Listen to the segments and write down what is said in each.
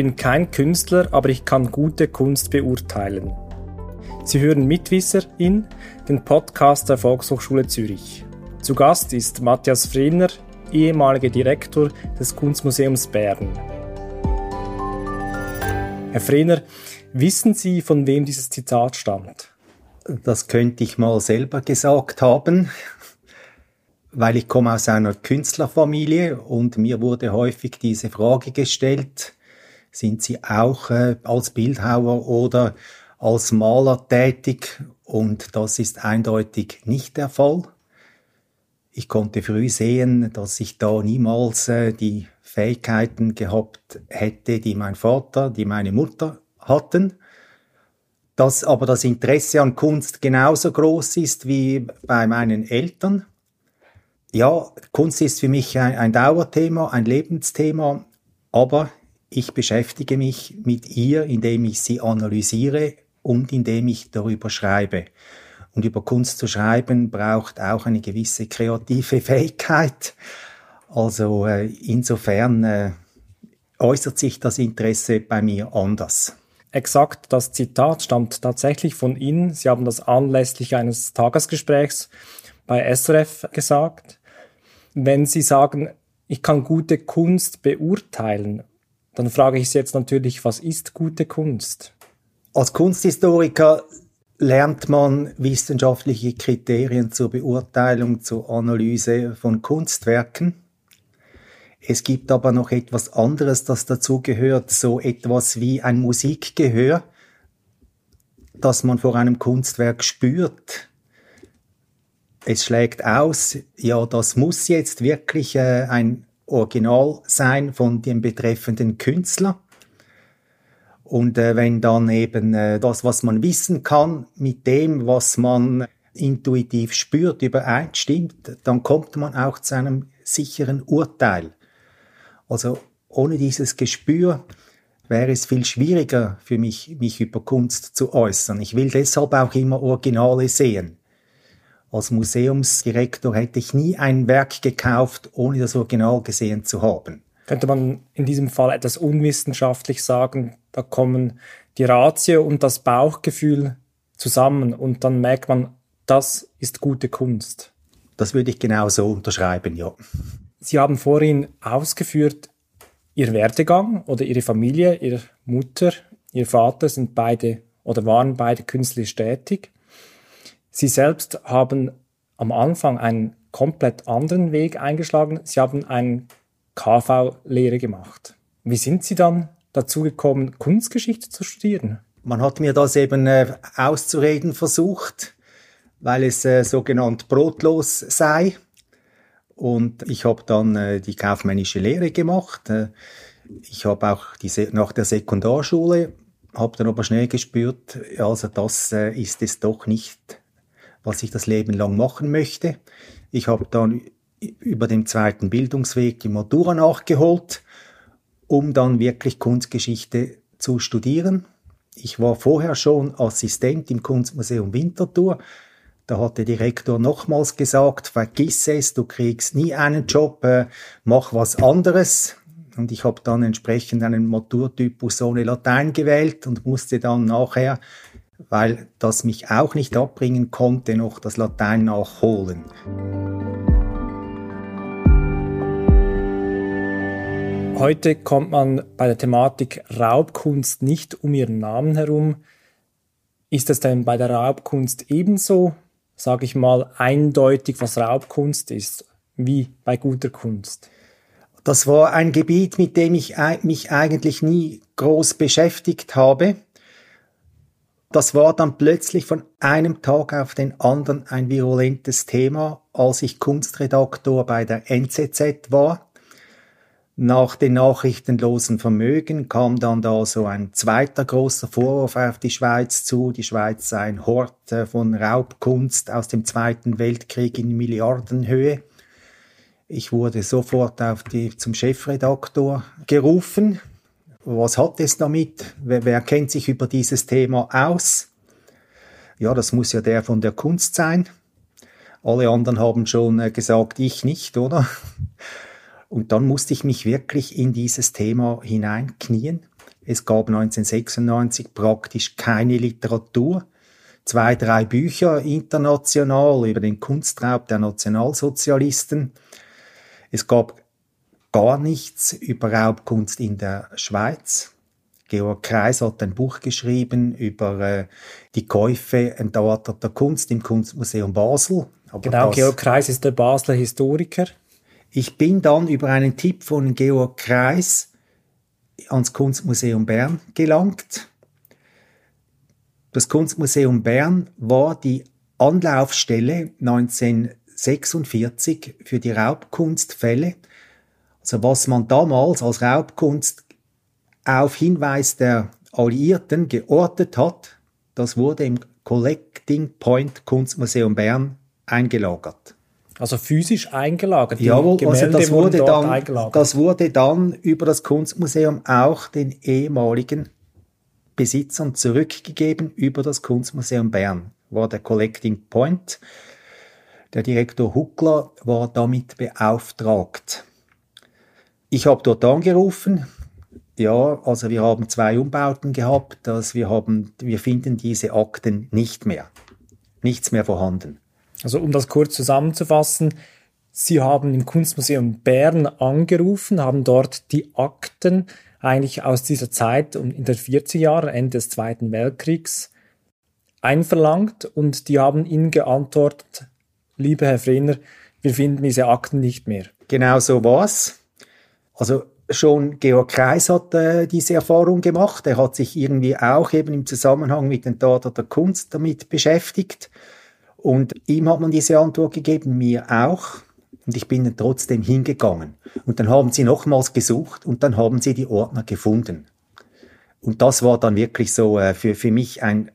bin kein Künstler, aber ich kann gute Kunst beurteilen. Sie hören Mitwisser in den Podcast der Volkshochschule Zürich. Zu Gast ist Matthias Frehner, ehemaliger Direktor des Kunstmuseums Bern. Herr Frehner, wissen Sie, von wem dieses Zitat stammt? Das könnte ich mal selber gesagt haben weil ich komme aus einer Künstlerfamilie und mir wurde häufig diese Frage gestellt, sind Sie auch äh, als Bildhauer oder als Maler tätig? Und das ist eindeutig nicht der Fall. Ich konnte früh sehen, dass ich da niemals äh, die Fähigkeiten gehabt hätte, die mein Vater, die meine Mutter hatten. Dass aber das Interesse an Kunst genauso groß ist wie bei meinen Eltern ja, Kunst ist für mich ein, ein Dauerthema, ein Lebensthema, aber ich beschäftige mich mit ihr, indem ich sie analysiere und indem ich darüber schreibe. Und über Kunst zu schreiben braucht auch eine gewisse kreative Fähigkeit. Also äh, insofern äh, äußert sich das Interesse bei mir anders. Exakt, das Zitat stammt tatsächlich von Ihnen. Sie haben das anlässlich eines Tagesgesprächs bei SRF gesagt wenn Sie sagen, ich kann gute Kunst beurteilen, dann frage ich Sie jetzt natürlich, was ist gute Kunst? Als Kunsthistoriker lernt man wissenschaftliche Kriterien zur Beurteilung, zur Analyse von Kunstwerken. Es gibt aber noch etwas anderes, das dazu gehört, so etwas wie ein Musikgehör, das man vor einem Kunstwerk spürt es schlägt aus, ja, das muss jetzt wirklich äh, ein Original sein von dem betreffenden Künstler. Und äh, wenn dann eben äh, das, was man wissen kann, mit dem, was man intuitiv spürt, übereinstimmt, dann kommt man auch zu einem sicheren Urteil. Also ohne dieses Gespür wäre es viel schwieriger für mich, mich über Kunst zu äußern. Ich will deshalb auch immer Originale sehen. Als Museumsdirektor hätte ich nie ein Werk gekauft, ohne das Original gesehen zu haben. Könnte man in diesem Fall etwas unwissenschaftlich sagen, da kommen die Ratio und das Bauchgefühl zusammen und dann merkt man, das ist gute Kunst. Das würde ich genau so unterschreiben, ja. Sie haben vorhin ausgeführt, Ihr Werdegang oder Ihre Familie, Ihre Mutter, Ihr Vater sind beide oder waren beide künstlerisch tätig. Sie selbst haben am Anfang einen komplett anderen Weg eingeschlagen. Sie haben eine KV-Lehre gemacht. Wie sind Sie dann dazu gekommen, Kunstgeschichte zu studieren? Man hat mir das eben äh, auszureden versucht, weil es äh, sogenannt brotlos sei. Und ich habe dann äh, die kaufmännische Lehre gemacht. Äh, ich habe auch diese, nach der Sekundarschule, habe dann aber schnell gespürt, also das äh, ist es doch nicht was ich das Leben lang machen möchte. Ich habe dann über den zweiten Bildungsweg die Matura nachgeholt, um dann wirklich Kunstgeschichte zu studieren. Ich war vorher schon Assistent im Kunstmuseum Winterthur. Da hat der Direktor nochmals gesagt, vergiss es, du kriegst nie einen Job, äh, mach was anderes. Und ich habe dann entsprechend einen Maturtypus ohne Latein gewählt und musste dann nachher weil das mich auch nicht abbringen konnte, noch das Latein nachholen. Heute kommt man bei der Thematik Raubkunst nicht um ihren Namen herum. Ist es denn bei der Raubkunst ebenso, sage ich mal, eindeutig, was Raubkunst ist, wie bei guter Kunst? Das war ein Gebiet, mit dem ich mich eigentlich nie groß beschäftigt habe. Das war dann plötzlich von einem Tag auf den anderen ein virulentes Thema, als ich Kunstredaktor bei der NZZ war. Nach den nachrichtenlosen Vermögen kam dann da so ein zweiter großer Vorwurf auf die Schweiz zu. Die Schweiz sei ein Hort äh, von Raubkunst aus dem Zweiten Weltkrieg in Milliardenhöhe. Ich wurde sofort auf die, zum Chefredaktor gerufen was hat es damit? Wer, wer kennt sich über dieses Thema aus? Ja, das muss ja der von der Kunst sein. Alle anderen haben schon äh, gesagt, ich nicht, oder? Und dann musste ich mich wirklich in dieses Thema hineinknien. Es gab 1996 praktisch keine Literatur. Zwei, drei Bücher international über den Kunstraub der Nationalsozialisten. Es gab gar nichts über Raubkunst in der Schweiz. Georg Kreis hat ein Buch geschrieben über äh, die Käufe entarteter Kunst im Kunstmuseum Basel. Aber genau, Georg Kreis ist der Basler Historiker. Ich bin dann über einen Tipp von Georg Kreis ans Kunstmuseum Bern gelangt. Das Kunstmuseum Bern war die Anlaufstelle 1946 für die Raubkunstfälle. Also was man damals als Raubkunst auf Hinweis der Alliierten geortet hat, das wurde im Collecting Point Kunstmuseum Bern eingelagert. Also physisch eingelagert? Jawohl, also das wurde, dann, das wurde dann über das Kunstmuseum auch den ehemaligen Besitzern zurückgegeben über das Kunstmuseum Bern. War der Collecting Point. Der Direktor Huckler war damit beauftragt. Ich habe dort angerufen, ja, also wir haben zwei Umbauten gehabt, dass wir haben, wir finden diese Akten nicht mehr. Nichts mehr vorhanden. Also um das kurz zusammenzufassen, Sie haben im Kunstmuseum Bern angerufen, haben dort die Akten eigentlich aus dieser Zeit in den 40er Jahren, Ende des Zweiten Weltkriegs, einverlangt und die haben Ihnen geantwortet, lieber Herr Frenner, wir finden diese Akten nicht mehr. Genau so war's. Also schon Georg Kreis hat äh, diese Erfahrung gemacht. Er hat sich irgendwie auch eben im Zusammenhang mit den Taten der Kunst damit beschäftigt. Und ihm hat man diese Antwort gegeben, mir auch. Und ich bin dann trotzdem hingegangen. Und dann haben sie nochmals gesucht und dann haben sie die Ordner gefunden. Und das war dann wirklich so äh, für, für mich ein,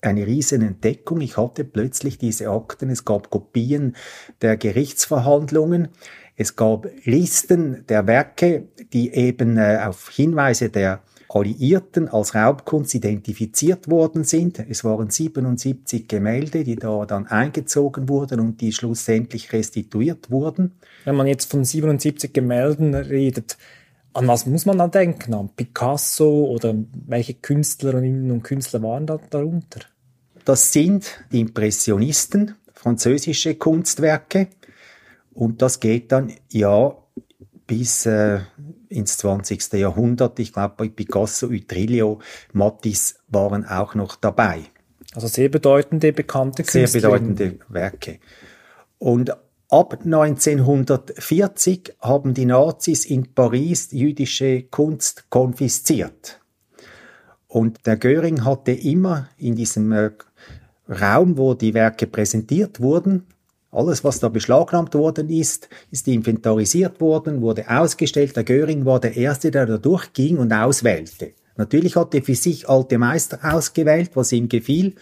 eine riesen Entdeckung. Ich hatte plötzlich diese Akten, es gab Kopien der Gerichtsverhandlungen. Es gab Listen der Werke, die eben äh, auf Hinweise der Alliierten als Raubkunst identifiziert worden sind. Es waren 77 Gemälde, die da dann eingezogen wurden und die schlussendlich restituiert wurden. Wenn man jetzt von 77 Gemälden redet, an was muss man dann denken? An Picasso oder welche Künstlerinnen und Künstler waren da darunter? Das sind die Impressionisten, französische Kunstwerke. Und das geht dann ja bis äh, ins 20. Jahrhundert. Ich glaube, bei Picasso, Utrillo, Matisse waren auch noch dabei. Also sehr bedeutende, bekannte Künstler. Sehr bedeutende Werke. Und ab 1940 haben die Nazis in Paris jüdische Kunst konfisziert. Und der Göring hatte immer in diesem äh, Raum, wo die Werke präsentiert wurden, alles, was da beschlagnahmt worden ist, ist inventarisiert worden, wurde ausgestellt. Der Göring war der Erste, der da durchging und auswählte. Natürlich hat er für sich alte Meister ausgewählt, was ihm gefiel.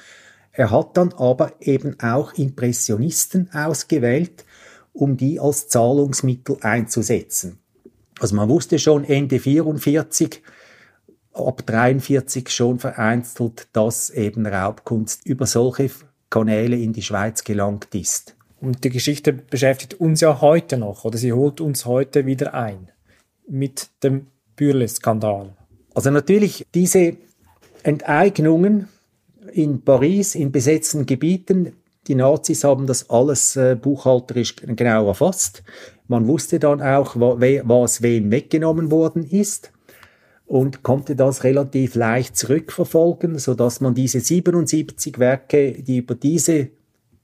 Er hat dann aber eben auch Impressionisten ausgewählt, um die als Zahlungsmittel einzusetzen. Also man wusste schon Ende 44, ab 43 schon vereinzelt, dass eben Raubkunst über solche Kanäle in die Schweiz gelangt ist. Und die Geschichte beschäftigt uns ja heute noch, oder sie holt uns heute wieder ein mit dem Bürle-Skandal. Also natürlich diese Enteignungen in Paris, in besetzten Gebieten, die Nazis haben das alles äh, buchhalterisch genau erfasst. Man wusste dann auch, was wem weggenommen worden ist und konnte das relativ leicht zurückverfolgen, so dass man diese 77 Werke, die über diese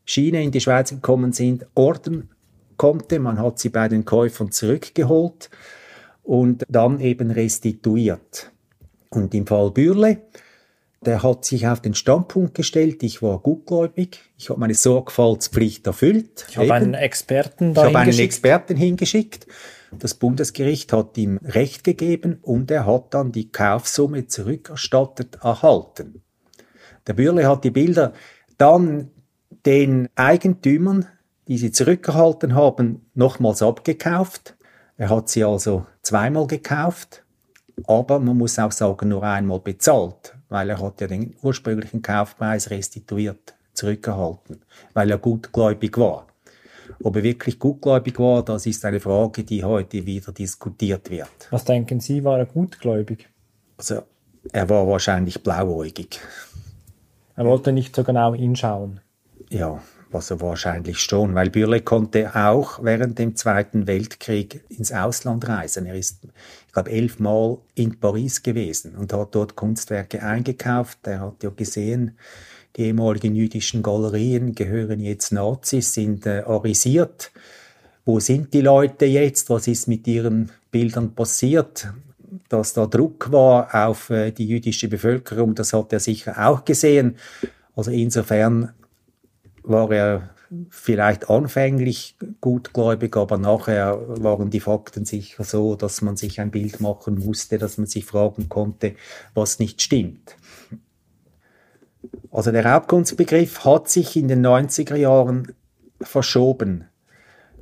Schiene in die Schweiz gekommen sind, orten konnte. Man hat sie bei den Käufern zurückgeholt und dann eben restituiert. Und im Fall Bürle, der hat sich auf den Standpunkt gestellt, ich war gutgläubig, ich habe meine Sorgfaltspflicht erfüllt. Ich habe einen Experten da Ich habe einen Experten hingeschickt. Das Bundesgericht hat ihm Recht gegeben und er hat dann die Kaufsumme zurückerstattet erhalten. Der Bürle hat die Bilder dann den Eigentümern, die sie zurückgehalten haben, nochmals abgekauft. Er hat sie also zweimal gekauft, aber man muss auch sagen, nur einmal bezahlt, weil er hat ja den ursprünglichen Kaufpreis restituiert, zurückgehalten, weil er gutgläubig war. Ob er wirklich gutgläubig war, das ist eine Frage, die heute wieder diskutiert wird. Was denken Sie, war er gutgläubig? Also er war wahrscheinlich blauäugig. Er wollte nicht so genau hinschauen. Ja, also wahrscheinlich schon, weil Bürle konnte auch während dem Zweiten Weltkrieg ins Ausland reisen. Er ist, ich glaube, elfmal in Paris gewesen und hat dort Kunstwerke eingekauft. Er hat ja gesehen, die ehemaligen jüdischen Galerien gehören jetzt Nazis, sind äh, arisiert. Wo sind die Leute jetzt? Was ist mit ihren Bildern passiert? Dass da Druck war auf äh, die jüdische Bevölkerung, das hat er sicher auch gesehen. Also insofern war er vielleicht anfänglich gutgläubig, aber nachher waren die Fakten sicher so, dass man sich ein Bild machen musste, dass man sich fragen konnte, was nicht stimmt. Also der Raubkunstbegriff hat sich in den 90er Jahren verschoben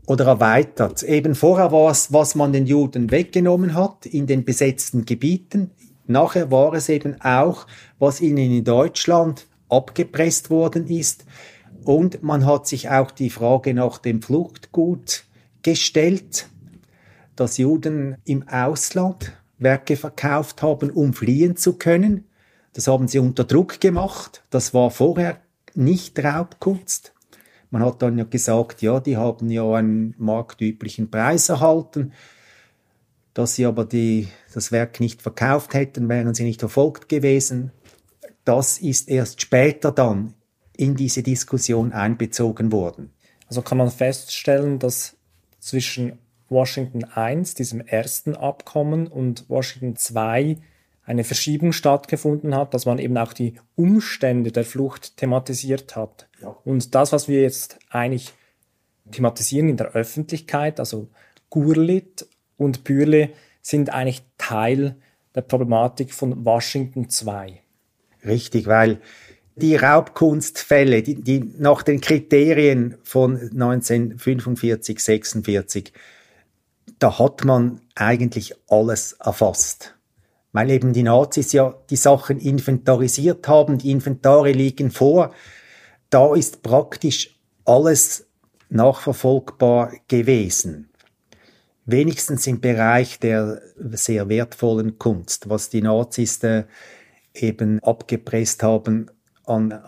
oder erweitert. Eben vorher war es, was man den Juden weggenommen hat in den besetzten Gebieten. Nachher war es eben auch, was ihnen in Deutschland abgepresst worden ist. Und man hat sich auch die Frage nach dem Fluchtgut gestellt, dass Juden im Ausland Werke verkauft haben, um fliehen zu können. Das haben sie unter Druck gemacht. Das war vorher nicht Raubkunst. Man hat dann ja gesagt, ja, die haben ja einen marktüblichen Preis erhalten. Dass sie aber die, das Werk nicht verkauft hätten, wären sie nicht verfolgt gewesen. Das ist erst später dann in diese Diskussion einbezogen wurden. Also kann man feststellen, dass zwischen Washington I, diesem ersten Abkommen, und Washington II eine Verschiebung stattgefunden hat, dass man eben auch die Umstände der Flucht thematisiert hat. Ja. Und das, was wir jetzt eigentlich thematisieren in der Öffentlichkeit, also Gurlit und Bürle, sind eigentlich Teil der Problematik von Washington II. Richtig, weil die Raubkunstfälle, die, die nach den Kriterien von 1945, 46, da hat man eigentlich alles erfasst. Weil eben die Nazis ja die Sachen inventarisiert haben, die Inventare liegen vor. Da ist praktisch alles nachverfolgbar gewesen. Wenigstens im Bereich der sehr wertvollen Kunst, was die Nazis eben abgepresst haben an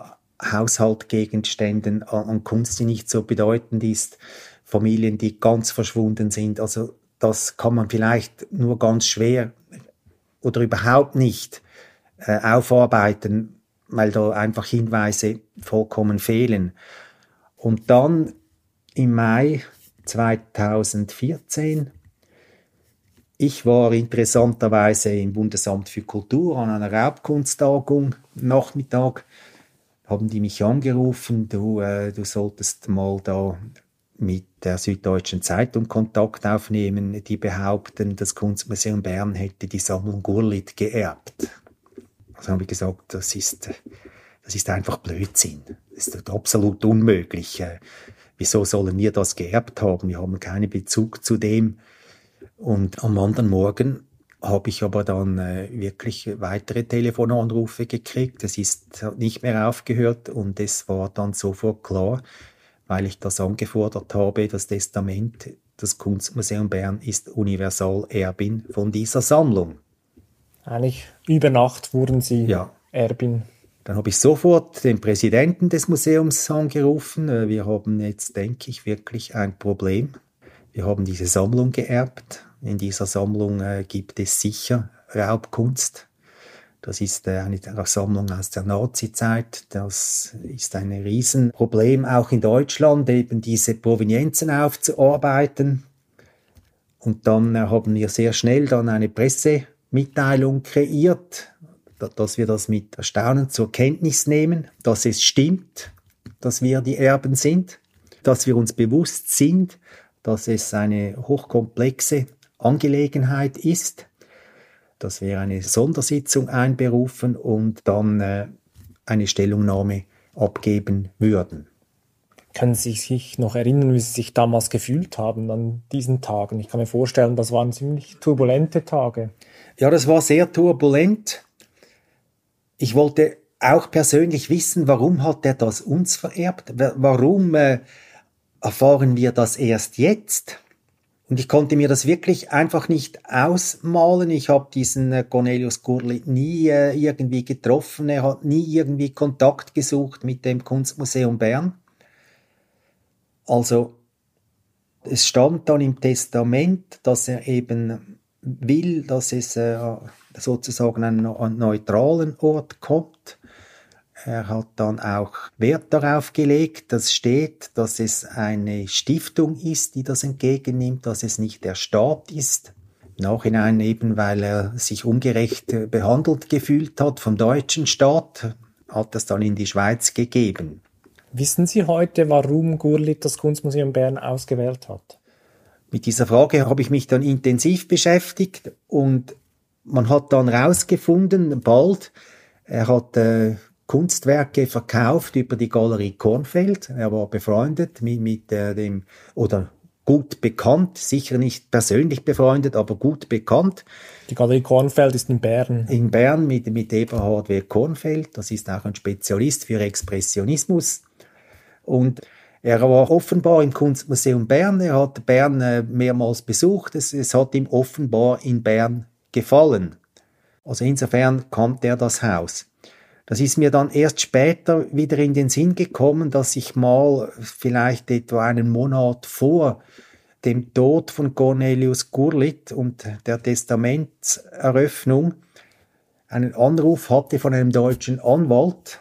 Haushaltgegenständen, an, an Kunst, die nicht so bedeutend ist, Familien, die ganz verschwunden sind. Also das kann man vielleicht nur ganz schwer oder überhaupt nicht äh, aufarbeiten, weil da einfach Hinweise vollkommen fehlen. Und dann im Mai 2014 ich war interessanterweise im Bundesamt für Kultur an einer Raubkunsttagung Nachmittag. Haben die mich angerufen, du, äh, du solltest mal da mit der Süddeutschen Zeitung Kontakt aufnehmen, die behaupten, das Kunstmuseum Bern hätte die Sammlung Gurlit geerbt. Also habe ich gesagt, das ist, das ist einfach Blödsinn. Das ist absolut unmöglich. Äh, wieso sollen wir das geerbt haben? Wir haben keinen Bezug zu dem. Und am anderen Morgen habe ich aber dann äh, wirklich weitere Telefonanrufe gekriegt. Es ist nicht mehr aufgehört und es war dann sofort klar, weil ich das angefordert habe, das Testament, das Kunstmuseum Bern ist Universalerbin von dieser Sammlung. Eigentlich über Nacht wurden Sie ja. Erbin. Dann habe ich sofort den Präsidenten des Museums angerufen. Äh, wir haben jetzt, denke ich, wirklich ein Problem. Wir haben diese Sammlung geerbt in dieser Sammlung äh, gibt es sicher Raubkunst. Das ist äh, eine Sammlung aus der Nazizeit. Das ist ein Riesenproblem auch in Deutschland, eben diese Provenienzen aufzuarbeiten. Und dann äh, haben wir sehr schnell dann eine Pressemitteilung kreiert, dass wir das mit Erstaunen zur Kenntnis nehmen, dass es stimmt, dass wir die Erben sind, dass wir uns bewusst sind, dass es eine hochkomplexe Angelegenheit ist, dass wir eine Sondersitzung einberufen und dann äh, eine Stellungnahme abgeben würden. Können Sie sich noch erinnern, wie Sie sich damals gefühlt haben an diesen Tagen? Ich kann mir vorstellen, das waren ziemlich turbulente Tage. Ja, das war sehr turbulent. Ich wollte auch persönlich wissen, warum hat er das uns vererbt? Warum äh, erfahren wir das erst jetzt? Und ich konnte mir das wirklich einfach nicht ausmalen. Ich habe diesen äh, Cornelius Gurli nie äh, irgendwie getroffen. Er hat nie irgendwie Kontakt gesucht mit dem Kunstmuseum Bern. Also es stand dann im Testament, dass er eben will, dass es äh, sozusagen einen, einen neutralen Ort kommt. Er hat dann auch Wert darauf gelegt, dass steht, dass es eine Stiftung ist, die das entgegennimmt, dass es nicht der Staat ist. Nachhinein eben, weil er sich ungerecht behandelt gefühlt hat vom deutschen Staat, hat es dann in die Schweiz gegeben. Wissen Sie heute, warum Gurlit das Kunstmuseum Bern ausgewählt hat? Mit dieser Frage habe ich mich dann intensiv beschäftigt und man hat dann herausgefunden, bald, er hat äh, Kunstwerke verkauft über die Galerie Kornfeld. Er war befreundet mit, mit äh, dem, oder gut bekannt, sicher nicht persönlich befreundet, aber gut bekannt. Die Galerie Kornfeld ist in Bern. In Bern mit, mit Eberhard W. Kornfeld. Das ist auch ein Spezialist für Expressionismus. Und er war offenbar im Kunstmuseum Bern. Er hat Bern äh, mehrmals besucht. Es, es hat ihm offenbar in Bern gefallen. Also insofern kannte er das Haus. Das ist mir dann erst später wieder in den Sinn gekommen, dass ich mal vielleicht etwa einen Monat vor dem Tod von Cornelius Gurlit und der Testamentseröffnung einen Anruf hatte von einem deutschen Anwalt.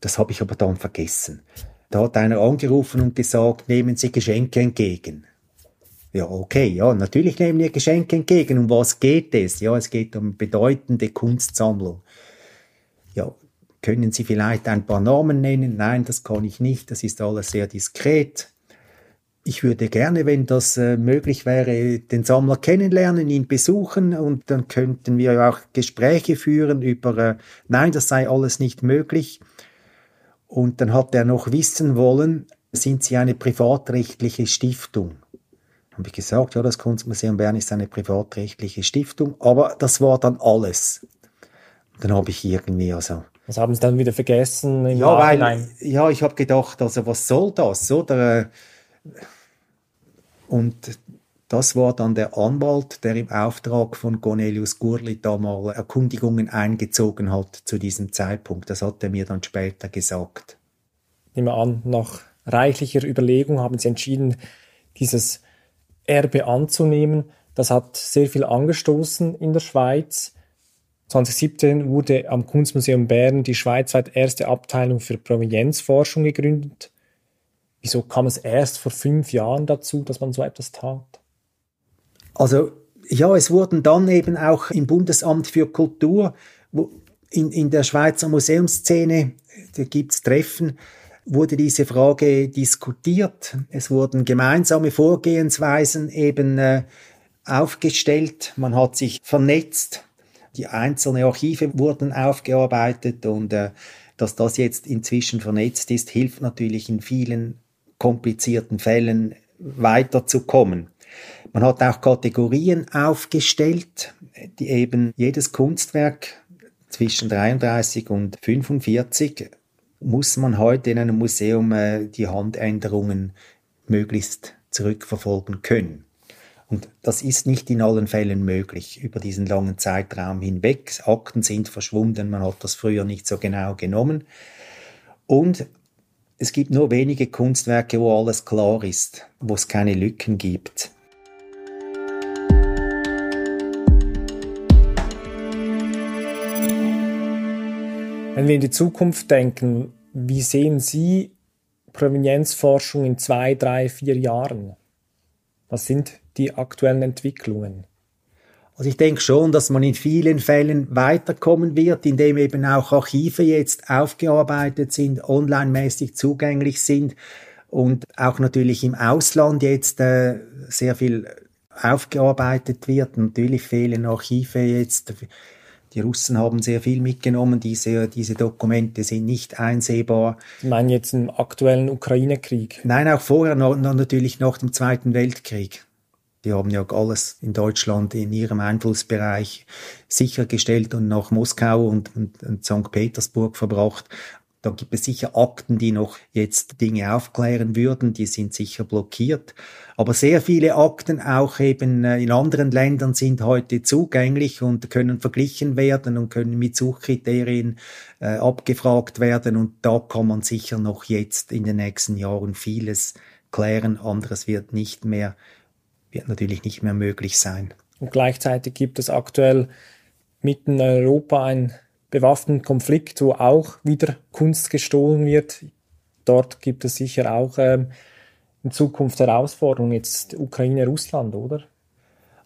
Das habe ich aber dann vergessen. Da hat einer angerufen und gesagt, nehmen Sie Geschenke entgegen. Ja, okay, ja, natürlich nehmen wir Geschenke entgegen. Um was geht es? Ja, es geht um bedeutende Kunstsammlung ja, können Sie vielleicht ein paar Namen nennen? Nein, das kann ich nicht, das ist alles sehr diskret. Ich würde gerne, wenn das äh, möglich wäre, den Sammler kennenlernen, ihn besuchen und dann könnten wir auch Gespräche führen über, äh, nein, das sei alles nicht möglich. Und dann hat er noch wissen wollen, sind Sie eine privatrechtliche Stiftung? Habe ich gesagt, ja, das Kunstmuseum Bern ist eine privatrechtliche Stiftung, aber das war dann alles dann habe ich irgendwie also das haben sie dann wieder vergessen im ja weil ja ich habe gedacht also was soll das oder und das war dann der Anwalt, der im Auftrag von Cornelius Gurli da mal Erkundigungen eingezogen hat zu diesem Zeitpunkt. Das hat er mir dann später gesagt. Nehmen wir an, nach reichlicher Überlegung haben sie entschieden, dieses Erbe anzunehmen. Das hat sehr viel angestoßen in der Schweiz. 2017 wurde am Kunstmuseum Bern die schweizweit erste Abteilung für Provenienzforschung gegründet. Wieso kam es erst vor fünf Jahren dazu, dass man so etwas tat? Also ja, es wurden dann eben auch im Bundesamt für Kultur, in, in der Schweizer Museumsszene, da gibt's Treffen, wurde diese Frage diskutiert. Es wurden gemeinsame Vorgehensweisen eben äh, aufgestellt. Man hat sich vernetzt die einzelnen Archive wurden aufgearbeitet und äh, dass das jetzt inzwischen vernetzt ist, hilft natürlich in vielen komplizierten Fällen weiterzukommen. Man hat auch Kategorien aufgestellt, die eben jedes Kunstwerk zwischen 33 und 45 muss man heute in einem Museum äh, die Handänderungen möglichst zurückverfolgen können. Und das ist nicht in allen Fällen möglich über diesen langen Zeitraum hinweg. Akten sind verschwunden, man hat das früher nicht so genau genommen. Und es gibt nur wenige Kunstwerke, wo alles klar ist, wo es keine Lücken gibt. Wenn wir in die Zukunft denken, wie sehen Sie Provenienzforschung in zwei, drei, vier Jahren? Was sind die aktuellen Entwicklungen? Also ich denke schon, dass man in vielen Fällen weiterkommen wird, indem eben auch Archive jetzt aufgearbeitet sind, online-mäßig zugänglich sind und auch natürlich im Ausland jetzt äh, sehr viel aufgearbeitet wird. Natürlich fehlen Archive jetzt. Die Russen haben sehr viel mitgenommen. Diese, diese Dokumente sind nicht einsehbar. Sie meinen jetzt im aktuellen Ukraine-Krieg? Nein, auch vorher, noch, natürlich nach dem Zweiten Weltkrieg. Die haben ja alles in Deutschland in ihrem Einflussbereich sichergestellt und nach Moskau und, und, und St. Petersburg verbracht. Da gibt es sicher Akten, die noch jetzt Dinge aufklären würden, die sind sicher blockiert. Aber sehr viele Akten auch eben äh, in anderen Ländern sind heute zugänglich und können verglichen werden und können mit Suchkriterien äh, abgefragt werden. Und da kann man sicher noch jetzt in den nächsten Jahren vieles klären. Anderes wird nicht mehr, wird natürlich nicht mehr möglich sein. Und gleichzeitig gibt es aktuell mitten in Europa ein bewaffneten Konflikt, wo auch wieder Kunst gestohlen wird. Dort gibt es sicher auch ähm, in Zukunft Herausforderungen, jetzt Ukraine, Russland, oder?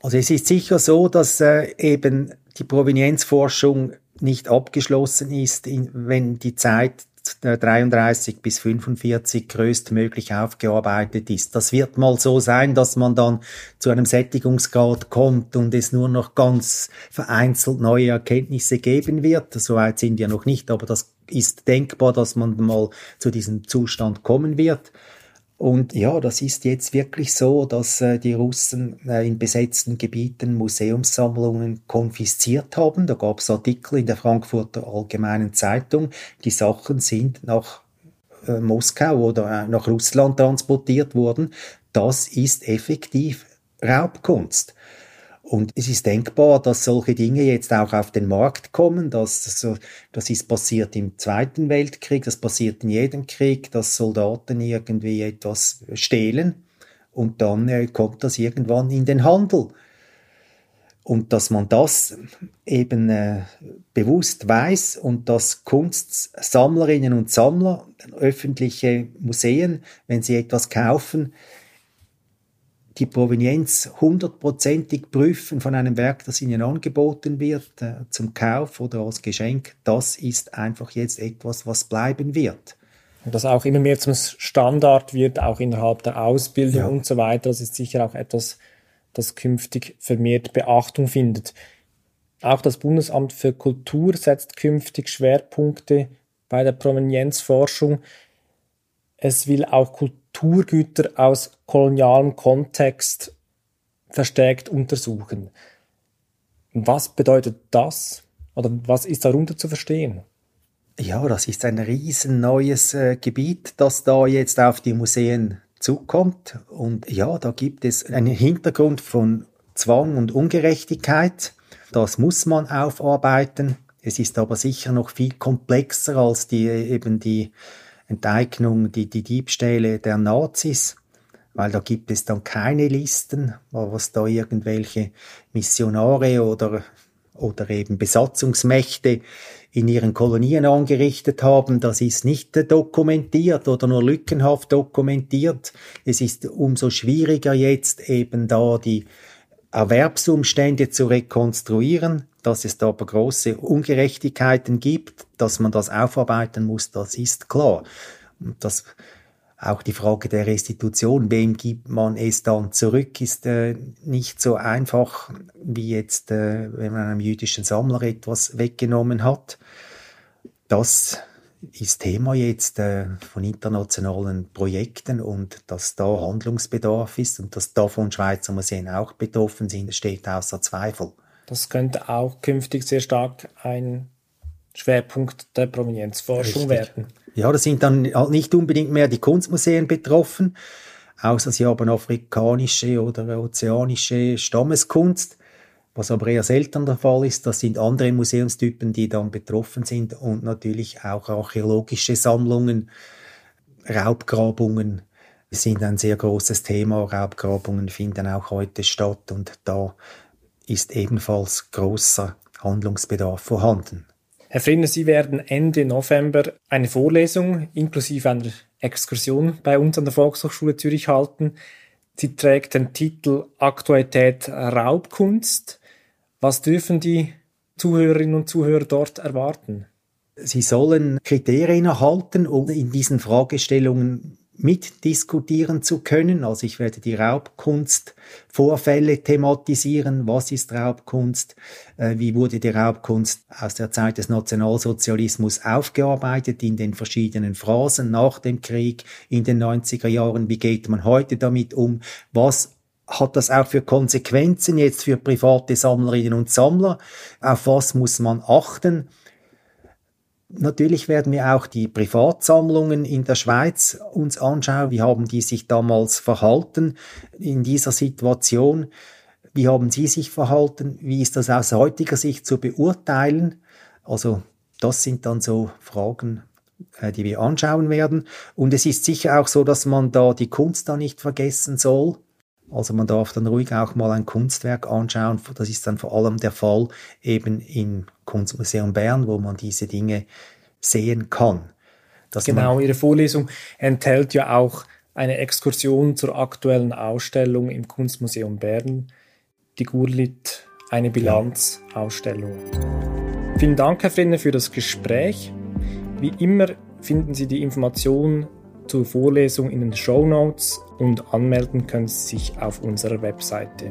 Also es ist sicher so, dass äh, eben die Provenienzforschung nicht abgeschlossen ist, wenn die Zeit 33 bis 45 größtmöglich aufgearbeitet ist. Das wird mal so sein, dass man dann zu einem Sättigungsgrad kommt und es nur noch ganz vereinzelt neue Erkenntnisse geben wird. Soweit sind wir noch nicht, aber das ist denkbar, dass man mal zu diesem Zustand kommen wird. Und ja, das ist jetzt wirklich so, dass äh, die Russen äh, in besetzten Gebieten Museumssammlungen konfisziert haben. Da gab es Artikel in der Frankfurter Allgemeinen Zeitung. Die Sachen sind nach äh, Moskau oder äh, nach Russland transportiert worden. Das ist effektiv Raubkunst. Und es ist denkbar, dass solche Dinge jetzt auch auf den Markt kommen. Das, das ist passiert im Zweiten Weltkrieg, das passiert in jedem Krieg, dass Soldaten irgendwie etwas stehlen und dann äh, kommt das irgendwann in den Handel. Und dass man das eben äh, bewusst weiß und dass Kunstsammlerinnen und Sammler, öffentliche Museen, wenn sie etwas kaufen, die Provenienz hundertprozentig prüfen von einem Werk, das ihnen angeboten wird, äh, zum Kauf oder als Geschenk, das ist einfach jetzt etwas, was bleiben wird. Und das auch immer mehr zum Standard wird, auch innerhalb der Ausbildung ja. und so weiter. Das ist sicher auch etwas, das künftig vermehrt Beachtung findet. Auch das Bundesamt für Kultur setzt künftig Schwerpunkte bei der Provenienzforschung. Es will auch Kultur Kulturgüter aus kolonialem Kontext verstärkt untersuchen. Was bedeutet das? Oder was ist darunter zu verstehen? Ja, das ist ein riesen neues äh, Gebiet, das da jetzt auf die Museen zukommt. Und ja, da gibt es einen Hintergrund von Zwang und Ungerechtigkeit. Das muss man aufarbeiten. Es ist aber sicher noch viel komplexer als die eben die Enteignung, die, die Diebstähle der Nazis, weil da gibt es dann keine Listen, was da irgendwelche Missionare oder, oder eben Besatzungsmächte in ihren Kolonien angerichtet haben, das ist nicht dokumentiert oder nur lückenhaft dokumentiert. Es ist umso schwieriger jetzt eben da die Erwerbsumstände zu rekonstruieren, dass es da aber große Ungerechtigkeiten gibt, dass man das aufarbeiten muss, das ist klar. Und das auch die Frage der Restitution, wem gibt man es dann zurück, ist äh, nicht so einfach wie jetzt, äh, wenn man einem jüdischen Sammler etwas weggenommen hat. Das ist Thema jetzt äh, von internationalen Projekten und dass da Handlungsbedarf ist und dass davon Schweizer Museen auch betroffen sind, steht außer Zweifel. Das könnte auch künftig sehr stark ein Schwerpunkt der Provenienzforschung Richtig. werden. Ja, da sind dann halt nicht unbedingt mehr die Kunstmuseen betroffen, außer sie haben afrikanische oder ozeanische Stammeskunst. Was aber eher selten der Fall ist, das sind andere Museumstypen, die dann betroffen sind und natürlich auch archäologische Sammlungen, Raubgrabungen sind ein sehr großes Thema. Raubgrabungen finden auch heute statt und da ist ebenfalls großer Handlungsbedarf vorhanden. Herr Frinner, Sie werden Ende November eine Vorlesung inklusive einer Exkursion bei uns an der Volkshochschule Zürich halten. Sie trägt den Titel Aktualität Raubkunst. Was dürfen die Zuhörerinnen und Zuhörer dort erwarten? Sie sollen Kriterien erhalten, um in diesen Fragestellungen mitdiskutieren zu können. Also ich werde die Raubkunstvorfälle thematisieren. Was ist Raubkunst? Äh, wie wurde die Raubkunst aus der Zeit des Nationalsozialismus aufgearbeitet in den verschiedenen Phrasen nach dem Krieg in den 90er Jahren? Wie geht man heute damit um? Was hat das auch für Konsequenzen jetzt für private Sammlerinnen und Sammler? Auf was muss man achten? Natürlich werden wir auch die Privatsammlungen in der Schweiz uns anschauen. Wie haben die sich damals verhalten in dieser Situation? Wie haben sie sich verhalten? Wie ist das aus heutiger Sicht zu beurteilen? Also das sind dann so Fragen, äh, die wir anschauen werden. Und es ist sicher auch so, dass man da die Kunst da nicht vergessen soll. Also man darf dann ruhig auch mal ein Kunstwerk anschauen. Das ist dann vor allem der Fall eben im Kunstmuseum Bern, wo man diese Dinge sehen kann. genau, Ihre Vorlesung enthält ja auch eine Exkursion zur aktuellen Ausstellung im Kunstmuseum Bern, die Gurlit, eine Bilanzausstellung. Vielen Dank, Herr Frinner, für das Gespräch. Wie immer finden Sie die Informationen zur Vorlesung in den Show Notes und anmelden können Sie sich auf unserer Webseite.